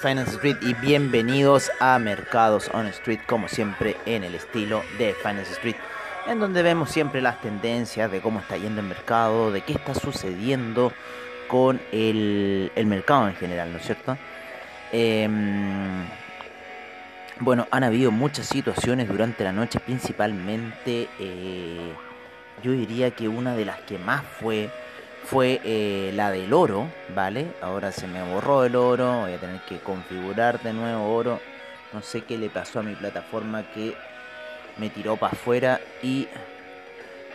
Finance Street y bienvenidos a Mercados on Street, como siempre en el estilo de Finance Street, en donde vemos siempre las tendencias de cómo está yendo el mercado, de qué está sucediendo con el, mercado en general, ¿no es cierto? Em, bueno, han habido muchas situaciones durante la noche, principalmente eh, yo diría que una de las que más fue fue eh, la del oro, ¿vale? Ahora se me borró el oro, voy a tener que configurar de nuevo oro. No sé qué le pasó a mi plataforma que me tiró para afuera y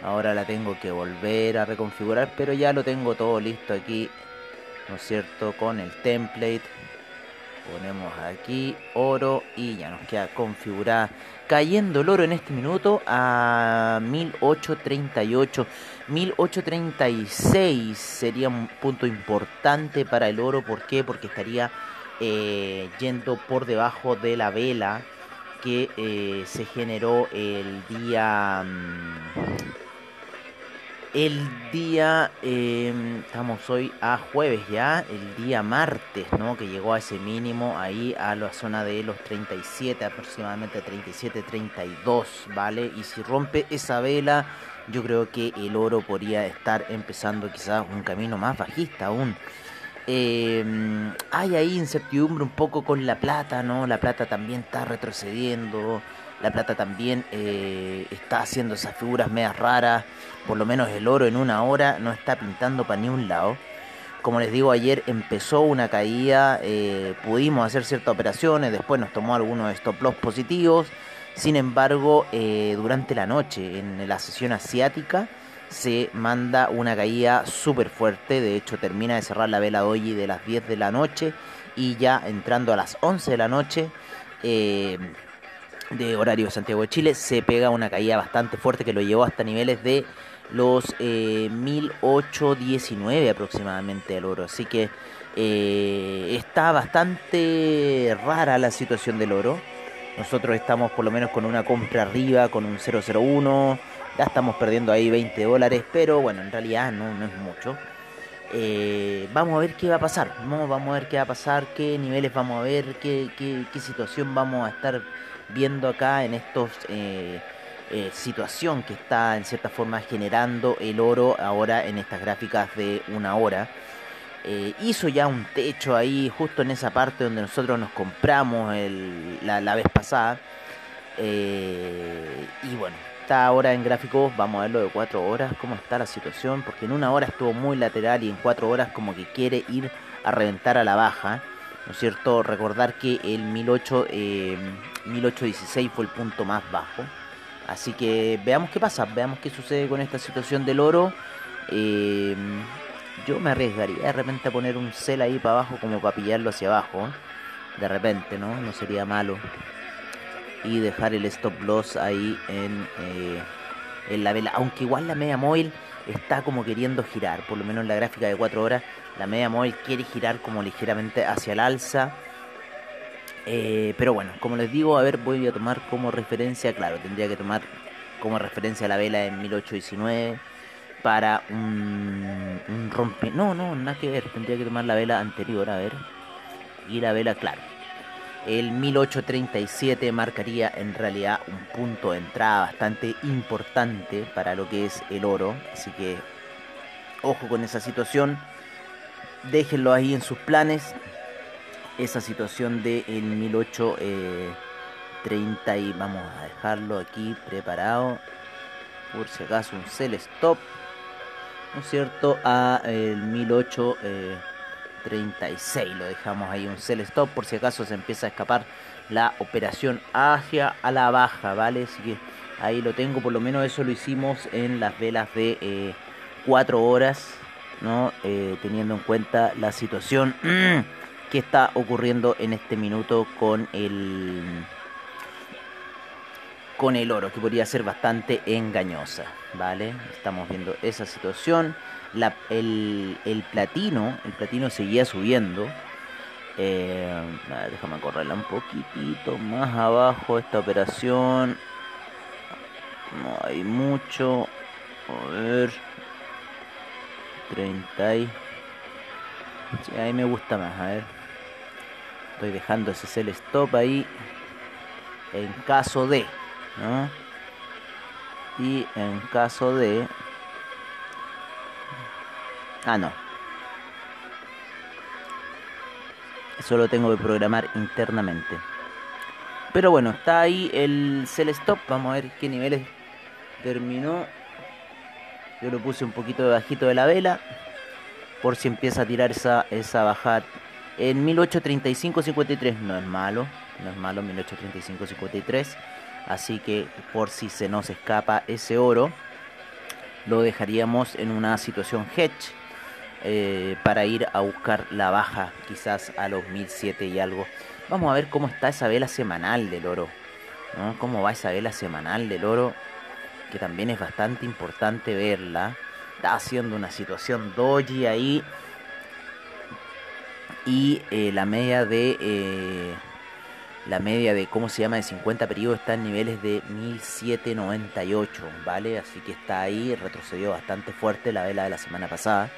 ahora la tengo que volver a reconfigurar, pero ya lo tengo todo listo aquí, ¿no es cierto? Con el template. Ponemos aquí oro y ya nos queda configurada. Cayendo el oro en este minuto a 1838. 1836 sería un punto importante para el oro. ¿Por qué? Porque estaría eh, yendo por debajo de la vela que eh, se generó el día... Mm, el día, em, estamos hoy a jueves ya, el día martes, ¿no? Que llegó a ese mínimo ahí a la zona de los 37, aproximadamente 37, 32, ¿vale? Y si rompe esa vela, yo creo que el oro podría estar empezando quizás un camino más bajista aún. Em, hay ahí incertidumbre un poco con la plata, ¿no? La plata también está retrocediendo. La plata también eh, está haciendo esas figuras medias raras. Por lo menos el oro en una hora no está pintando para ni un lado. Como les digo, ayer empezó una caída. Eh, pudimos hacer ciertas operaciones. Después nos tomó algunos stop loss positivos. Sin embargo, eh, durante la noche, en la sesión asiática, se manda una caída súper fuerte. De hecho, termina de cerrar la vela doji de las 10 de la noche. Y ya entrando a las 11 de la noche de horario Santiago de Chile, se pega una caída bastante fuerte que lo llevó hasta niveles de los eh, 1819 aproximadamente al oro. Así que eh, está bastante rara la situación del oro. Nosotros estamos por lo menos con una compra arriba, con un 001. Ya estamos perdiendo ahí 20 dólares, pero bueno, en realidad no, no es mucho. Eh, vamos a ver qué va a pasar. ¿no? Vamos a ver qué va a pasar, qué niveles vamos a ver, qué, situación vamos a estar viendo acá en estos eh, eh, situación que está en cierta forma generando el oro ahora en estas gráficas de una hora. Eh, hizo ya un techo ahí justo en esa parte donde nosotros nos compramos la, vez pasada. y bueno, está ahora en gráficos, vamos a verlo de 4 horas, cómo está la situación, porque en una hora estuvo muy lateral y en 4 horas como que quiere ir a reventar a la baja. ¿no es cierto? Recordar que el 18, 1816 eh, fue el punto más bajo. Así que veamos qué pasa, veamos qué sucede con esta situación del oro. Eh, yo me arriesgaría de repente a poner un cel ahí para abajo como para pillarlo hacia abajo. De repente, ¿no? No sería malo. Y dejar el stop loss ahí en, eh, en la vela. Aunque igual la media móvil está como queriendo girar, por lo menos en la gráfica de 4 horas, la media móvil quiere girar como ligeramente hacia el alza. Eh, pero bueno, como les digo, a ver, voy a tomar como referencia, claro, tendría que tomar como referencia la vela en 1819 para un, un rompe... No, no, nada que ver, tendría que tomar la vela anterior, a ver. Y la vela, claro. El 1837 marcaría en realidad un punto de entrada bastante importante para lo que es el oro. Así que ojo con esa situación déjenlo ahí en sus planes. Esa situación de 1837 30 y vamos a dejarlo aquí preparado por si acaso un sell stop ¿no es cierto? A el 1836 lo dejamos ahí un sell stop por si acaso se empieza a escapar la operación hacia a la baja, ¿vale? Así que ahí lo tengo, por lo menos eso lo hicimos en las velas de 4 eh, horas, ¿no? Eh, teniendo en cuenta la situación que está ocurriendo en este minuto con el con el oro, que podría ser bastante engañosa, ¿vale? Estamos viendo esa situación. el, el platino, el platino seguía subiendo. Eh, déjame correrla un poquitito más abajo esta operación. No hay mucho. A ver. 30 y... Sí, ahí me gusta más, a ver. Estoy dejando ese sell stop ahí. En caso de... ¿no? Y en caso de... Ah, no. Eso lo tengo que programar internamente. Pero bueno, está ahí el sell stop. Vamos a ver qué niveles terminó. Yo lo puse un poquito bajito de la vela. Por si empieza a tirar esa, esa bajada. En 1835-53 no es malo. No es malo 1835-53. Así que por si se nos escapa ese oro, lo dejaríamos en una situación hedge eh, para ir a buscar la baja quizás a los 1007 y algo. Vamos a ver cómo está esa vela semanal del oro. ¿no? Cómo va esa vela semanal del oro. Que también es bastante importante verla. Está haciendo una situación doji ahí. Y eh, la media de... Eh, la media de, ¿cómo se llama?, de 50 periodos está en niveles de 1798, ¿vale? Así que está ahí, retrocedió bastante fuerte la vela de la semana pasada.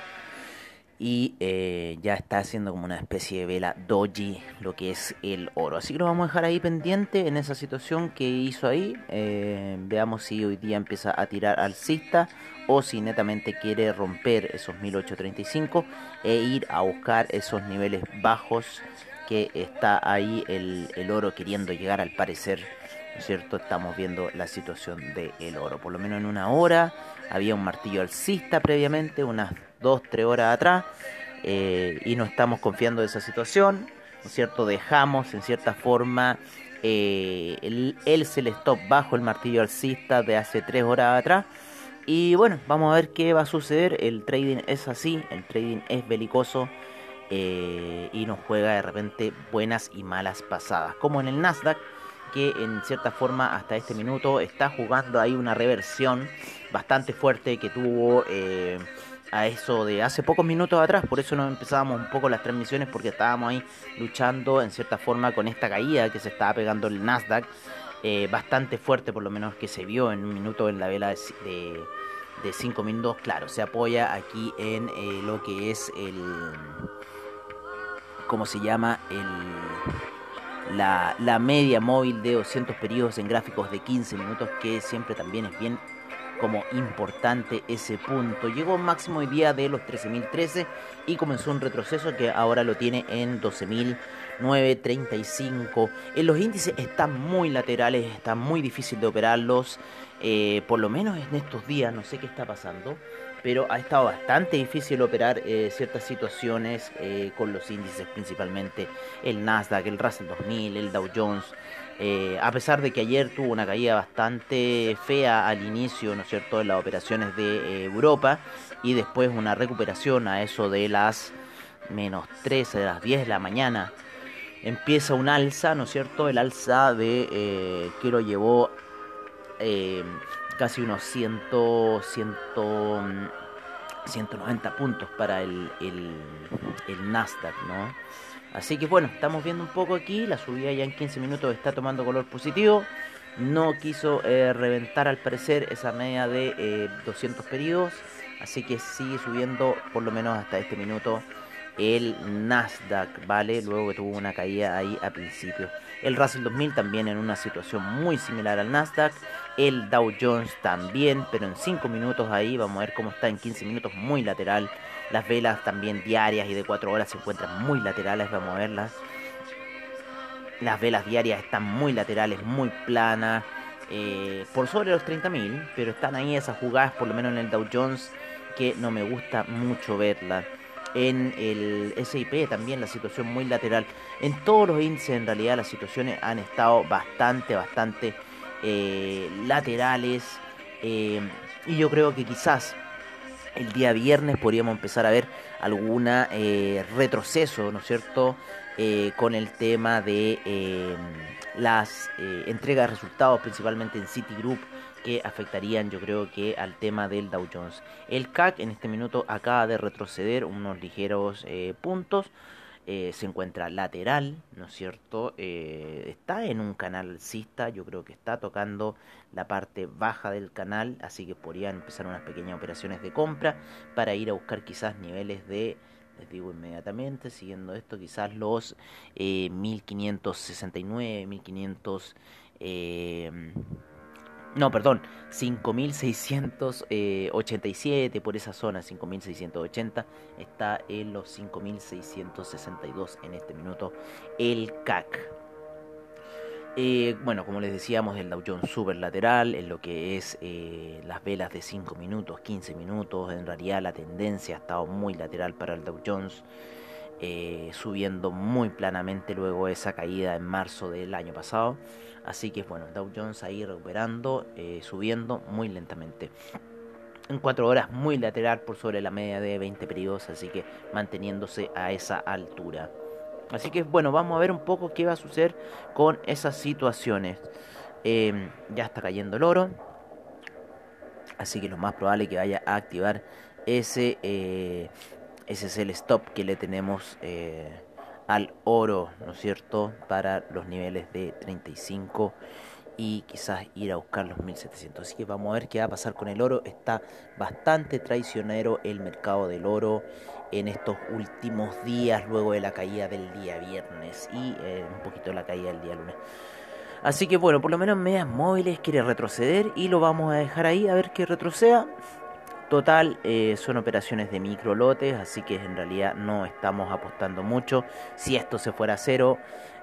Y eh, ya está haciendo como una especie de vela doji lo que es el oro. Así que lo vamos a dejar ahí pendiente en esa situación que hizo ahí. Eh, veamos si hoy día empieza a tirar alcista o si netamente quiere romper esos 1835 e ir a buscar esos niveles bajos que está ahí el, oro queriendo llegar al parecer, ¿no es cierto? Estamos viendo la situación del oro. Por lo menos en una hora había un martillo alcista previamente, unas 2, 3 horas atrás, eh, y no estamos confiando de esa situación, ¿no es cierto? Dejamos en cierta forma eh, el, el stop bajo el martillo alcista de hace 3 horas atrás. Y bueno, vamos a ver qué va a suceder. El trading es así, el trading es belicoso. Eh, y nos juega de repente buenas y malas pasadas. Como en el Nasdaq, que en cierta forma hasta este minuto está jugando ahí una reversión bastante fuerte que tuvo eh, a eso de hace pocos minutos atrás. Por eso nos empezábamos un poco las transmisiones porque estábamos ahí luchando en cierta forma con esta caída que se estaba pegando el Nasdaq. Eh, bastante fuerte por lo menos que se vio en un minuto en la vela de, de 5 minutos. Claro, se apoya aquí en lo que es el como se llama el, la, la, media móvil de 200 periodos en gráficos de 15 minutos, que siempre también es bien como importante ese punto. Llegó máximo hoy día de los 13.013 y comenzó un retroceso que ahora lo tiene en 12.935. En los índices están muy laterales, está muy difícil de operarlos, eh, por lo menos en estos días, no sé qué está pasando pero ha estado bastante difícil operar eh, ciertas situaciones eh, con los índices, principalmente el Nasdaq, el Russell 2000, el Dow Jones. Eh, a pesar de que ayer tuvo una caída bastante fea al inicio, ¿no es cierto?, de las operaciones de Europa y después una recuperación a eso de las menos 13, de las 10 de la mañana. Empieza un alza, ¿no es cierto?, el alza de que lo llevó casi unos 100, 100, 190 puntos para el, el, Nasdaq, ¿no? Así que bueno, estamos viendo un poco aquí, la subida ya en 15 minutos está tomando color positivo, no quiso eh, reventar al parecer esa media de 200 eh, periodos, así que sigue subiendo por lo menos hasta este minuto el Nasdaq, ¿vale? Luego que tuvo una caída ahí a principio. El Russell 2000 también en una situación muy similar al Nasdaq. El Dow Jones también, pero en 5 minutos ahí vamos a ver cómo está en 15 minutos muy lateral. Las velas también diarias y de 4 horas se encuentran muy laterales, vamos a verlas. Las velas diarias están muy laterales, muy planas. Eh, por sobre los 30.000, pero están ahí esas jugadas, por lo menos en el Dow Jones, que no me gusta mucho verlas. En el SIP también la situación muy lateral. En todos los índices en realidad las situaciones han estado bastante, bastante eh, laterales. Eh, y yo creo que quizás el día viernes podríamos empezar a ver alguna retroceso, ¿no es cierto? con el tema de las eh, entregas de resultados, principalmente en Citigroup, que afectarían yo creo que al tema del Dow Jones. El CAC en este minuto acaba de retroceder unos ligeros eh, puntos. Eh, se encuentra lateral, ¿no es cierto? está en un canal alcista, yo creo que está tocando la parte baja del canal, así que podrían empezar unas pequeñas operaciones de compra para ir a buscar quizás niveles de les digo inmediatamente, siguiendo esto, quizás los eh, 1569, 1500... No, perdón, 5687 por esa zona, 5680 está en los 5662 en este minuto el CAC. Eh, bueno, como les decíamos, el Dow Jones super lateral, en lo que es eh, las velas de 5 minutos, 15 minutos, en realidad la tendencia ha estado muy lateral para el Dow Jones, eh, subiendo muy planamente luego esa caída en marzo del año pasado. Así que bueno, Dow Jones ahí recuperando, subiendo muy lentamente. En 4 horas muy lateral por sobre la media de 20 periodos, así que manteniéndose a esa altura. Así que bueno, vamos a ver un poco qué va a suceder con esas situaciones. Em, ya está cayendo el oro. Así que lo más probable es que vaya a activar ese, eh, ese es el stop que le tenemos eh, al oro, ¿no es cierto? Para los niveles de 35 y quizás ir a buscar los 1700. Así que vamos a ver qué va a pasar con el oro. Está bastante traicionero el mercado del oro en estos últimos días, luego de la caída del día viernes y eh, un poquito la caída del día lunes. Así que bueno, por lo menos medias móviles quiere retroceder y lo vamos a dejar ahí a ver que retroceda. Total, eh, son operaciones de micro lotes, así que en realidad no estamos apostando mucho. Si esto se fuera a cero,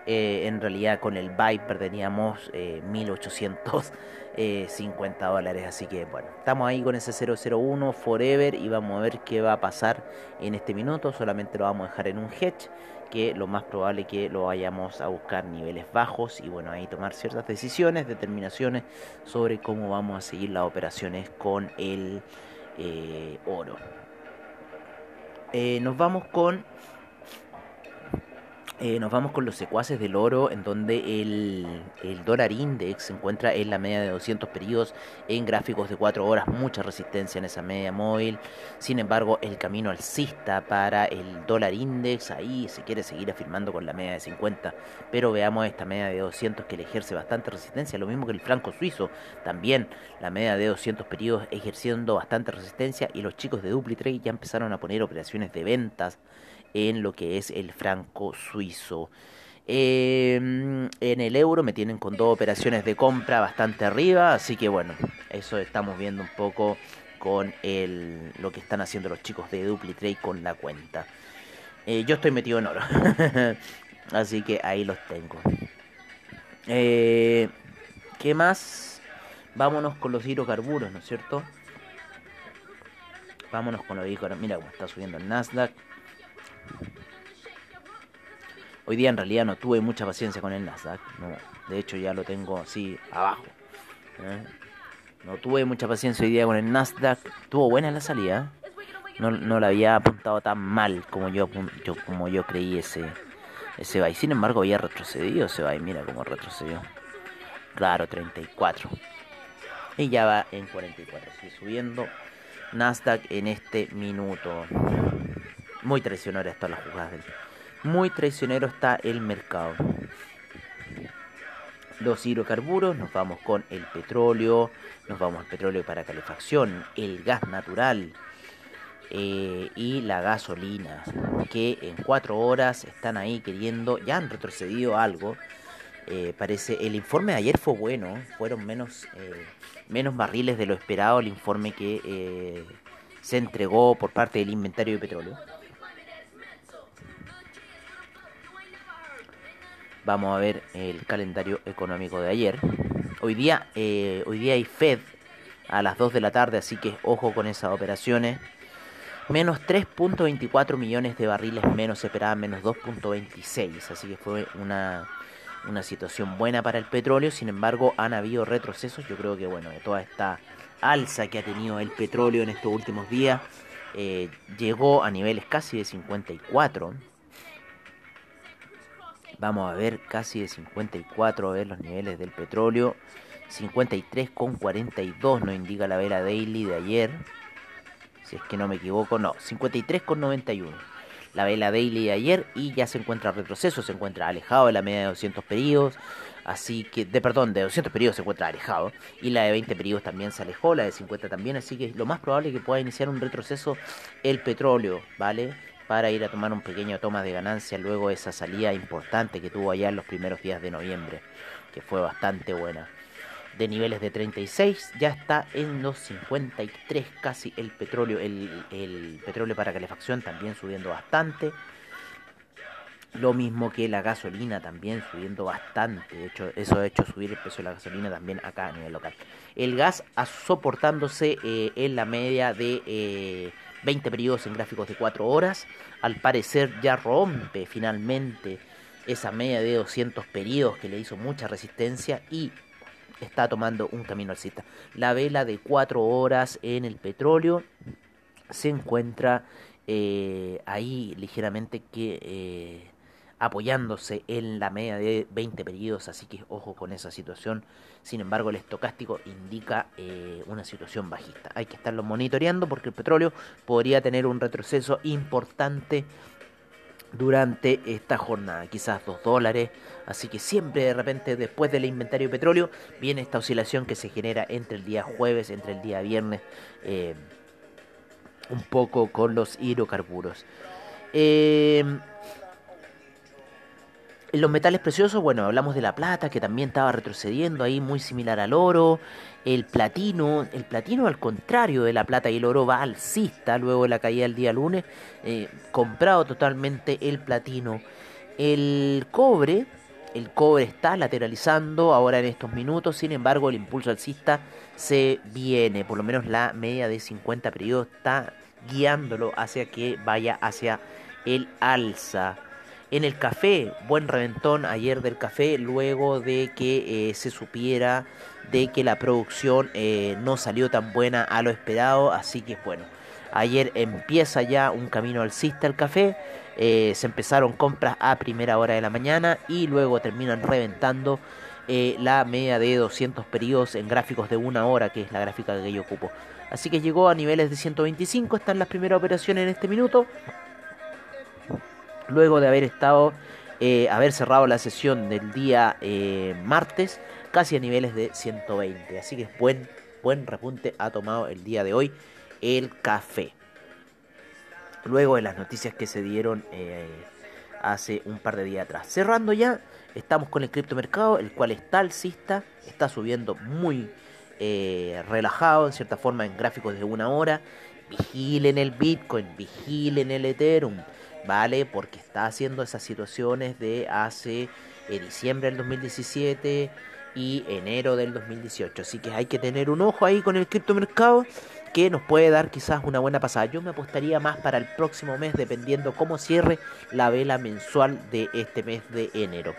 eh, en realidad con el buy perderíamos 1850 eh, dólares. Así que bueno, estamos ahí con ese 001 forever y vamos a ver qué va a pasar en este minuto. Solamente lo vamos a dejar en un hedge que lo más probable es que lo vayamos a buscar niveles bajos y bueno, ahí tomar ciertas decisiones, determinaciones sobre cómo vamos a seguir las operaciones con el eh, oro. nos vamos con eh, nos vamos con los secuaces del oro, en donde el, dólar index se encuentra en la media de 200 periodos en gráficos de 4 horas, mucha resistencia en esa media móvil. Sin embargo, el camino alcista para el dólar index, ahí se quiere seguir afirmando con la media de 50, pero veamos esta media de 200 que le ejerce bastante resistencia, lo mismo que el franco suizo, también la media de 200 periodos ejerciendo bastante resistencia y los chicos de DupliTrade ya empezaron a poner operaciones de ventas en lo que es el franco suizo. Em, en el euro me tienen con dos operaciones de compra bastante arriba, así que bueno, eso estamos viendo un poco con el, lo que están haciendo los chicos de DupliTrade con la cuenta. Eh, yo estoy metido en oro, así que ahí los tengo. Eh, ¿Qué más? Vámonos con los hidrocarburos, ¿no es cierto? Vámonos con los hidrocarburos. Mira cómo está subiendo el Nasdaq. Hoy día en realidad no tuve mucha paciencia con el Nasdaq. de hecho ya lo tengo así abajo. ¿eh? No tuve mucha paciencia hoy día con el Nasdaq. Tuvo buena la salida. No, no la había apuntado tan mal como yo, como yo creí ese, ese buy. Sin embargo había retrocedido ese buy. Mira cómo retrocedió. Claro, 34. Y ya va en 44. Sigue subiendo. Nasdaq en este minuto. Muy traicionera está la jugada del muy traicionero está el mercado. Los hidrocarburos, nos vamos con el petróleo, nos vamos al petróleo para calefacción, el gas natural eh, y la gasolina, que en cuatro horas están ahí queriendo, ya han retrocedido algo. Eh, parece, el informe de ayer fue bueno, fueron menos, eh, menos barriles de lo esperado el informe que se entregó por parte del inventario de petróleo. Vamos a ver el calendario económico de ayer. Hoy día, eh, hoy día hay Fed a las 2 de la tarde, así que ojo con esas operaciones. Menos 3.24 millones de barriles menos, se esperaba menos 2.26, así que fue una, una situación buena para el petróleo. Sin embargo, han habido retrocesos. Yo creo que, bueno, de toda esta alza que ha tenido el petróleo en estos últimos días, eh, llegó a niveles casi de 54 Vamos a ver casi de 54 a ver los niveles del petróleo. 53,42 nos indica la vela daily de ayer. Si es que no me equivoco, no, 53,91. La vela daily de ayer y ya se encuentra retroceso, se encuentra alejado de la media de 200 periodos. Así que, de perdón, de 200 periodos se encuentra alejado. Y la de 20 periodos también se alejó, la de 50 también. Así que lo más probable es que pueda iniciar un retroceso el petróleo, ¿vale? Para ir a tomar un pequeño toma de ganancia luego de esa salida importante que tuvo allá en los primeros días de noviembre, que fue bastante buena. De niveles de 36 ya está en los 53 casi el petróleo, el, petróleo para calefacción también subiendo bastante. Lo mismo que la gasolina también subiendo bastante. De hecho, eso ha hecho subir el precio de la gasolina también acá a nivel local. El gas soportándose eh, en la media de eh, 20 periodos en gráficos de 4 horas. Al parecer ya rompe finalmente esa media de 200 periodos que le hizo mucha resistencia y está tomando un camino alcista. La vela de 4 horas en el petróleo se encuentra eh, ahí ligeramente que eh, apoyándose en la media de 20 periodos, así que ojo con esa situación. Sin embargo, el estocástico indica eh, una situación bajista. Hay que estarlo monitoreando porque el petróleo podría tener un retroceso importante durante esta jornada, quizás 2 dólares, así que siempre de repente después del inventario de petróleo viene esta oscilación que se genera entre el día jueves, entre el día viernes, eh, un poco con los hidrocarburos. Eh, en los metales preciosos, bueno, hablamos de la plata, que también estaba retrocediendo ahí, muy similar al oro. El platino, el platino al contrario de la plata y el oro va alcista luego de la caída del día lunes. Eh, comprado totalmente el platino. El cobre, el cobre está lateralizando ahora en estos minutos, sin embargo el impulso alcista se viene, por lo menos la media de 50 periodos está guiándolo hacia que vaya hacia el alza. En el café, buen reventón ayer del café, luego de que eh, se supiera de que la producción eh, no salió tan buena a lo esperado, así que bueno, ayer empieza ya un camino alcista el café, eh, se empezaron compras a primera hora de la mañana y luego terminan reventando la media de 200 periodos en gráficos de una hora, que es la gráfica que yo ocupo. Así que llegó a niveles de 125, están las primeras operaciones en este minuto luego de haber estado, eh, haber cerrado la sesión del día eh, martes, casi a niveles de 120. Así que buen, buen repunte ha tomado el día de hoy el café. Luego de las noticias que se dieron eh, hace un par de días atrás. Cerrando ya, estamos con el criptomercado, el cual está alcista, está subiendo muy relajado, en cierta forma, en gráficos de una hora. Vigilen el Bitcoin, vigilen el Ethereum ¿vale? Porque está haciendo esas situaciones de hace eh, diciembre del 2017 y enero del 2018. Así que hay que tener un ojo ahí con el criptomercado que nos puede dar quizás una buena pasada. Yo me apostaría más para el próximo mes dependiendo cómo cierre la vela mensual de este mes de enero.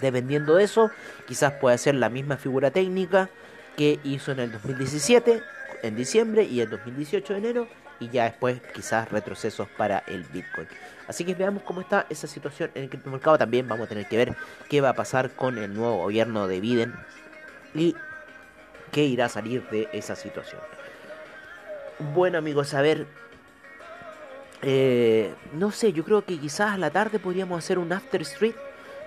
Dependiendo de eso, quizás puede ser la misma figura técnica que hizo en el 2017 en diciembre y en 2018 de enero y ya después quizás retrocesos para el Bitcoin. Así que veamos cómo está esa situación en el criptomercado. También vamos a tener que ver qué va a pasar con el nuevo gobierno de Biden y qué irá a salir de esa situación. Bueno amigos, a ver, eh, no sé, yo creo que quizás a la tarde podríamos hacer un after street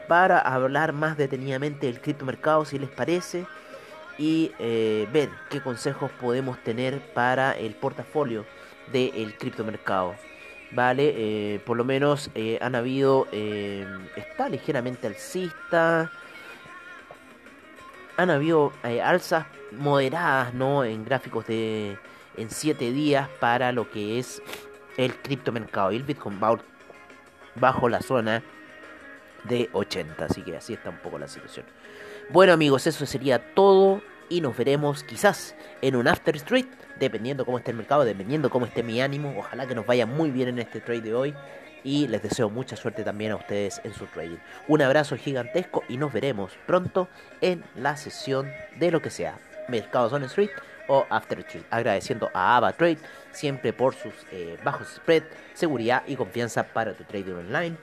para hablar más detenidamente del criptomercado, si les parece, y eh, ver qué consejos podemos tener para el portafolio del criptomercado. Vale, eh, por lo menos eh, han habido, eh, está ligeramente alcista, han habido alzas moderadas, ¿no? En gráficos de en 7 días para lo que es el criptomercado y el Bitcoin bajo la zona de 80. Así que así está un poco la situación. Bueno amigos, eso sería todo y nos veremos quizás en un After Street, dependiendo cómo esté el mercado, dependiendo cómo esté mi ánimo. Ojalá que nos vaya muy bien en este trade de hoy y les deseo mucha suerte también a ustedes en su trading. Un abrazo gigantesco y nos veremos pronto en la sesión de lo que sea, Mercados on Street o After Street. Agradeciendo a Ava Trade siempre por sus eh, bajos spread, seguridad y confianza para tu trading online.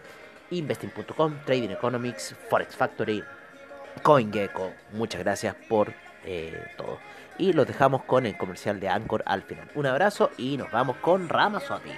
Investing.com, Trading Economics, Forex Factory, CoinGecko. Muchas gracias por eh, todo. Y los dejamos con el comercial de Anchor al final. Un abrazo y nos vamos con Ramazotti.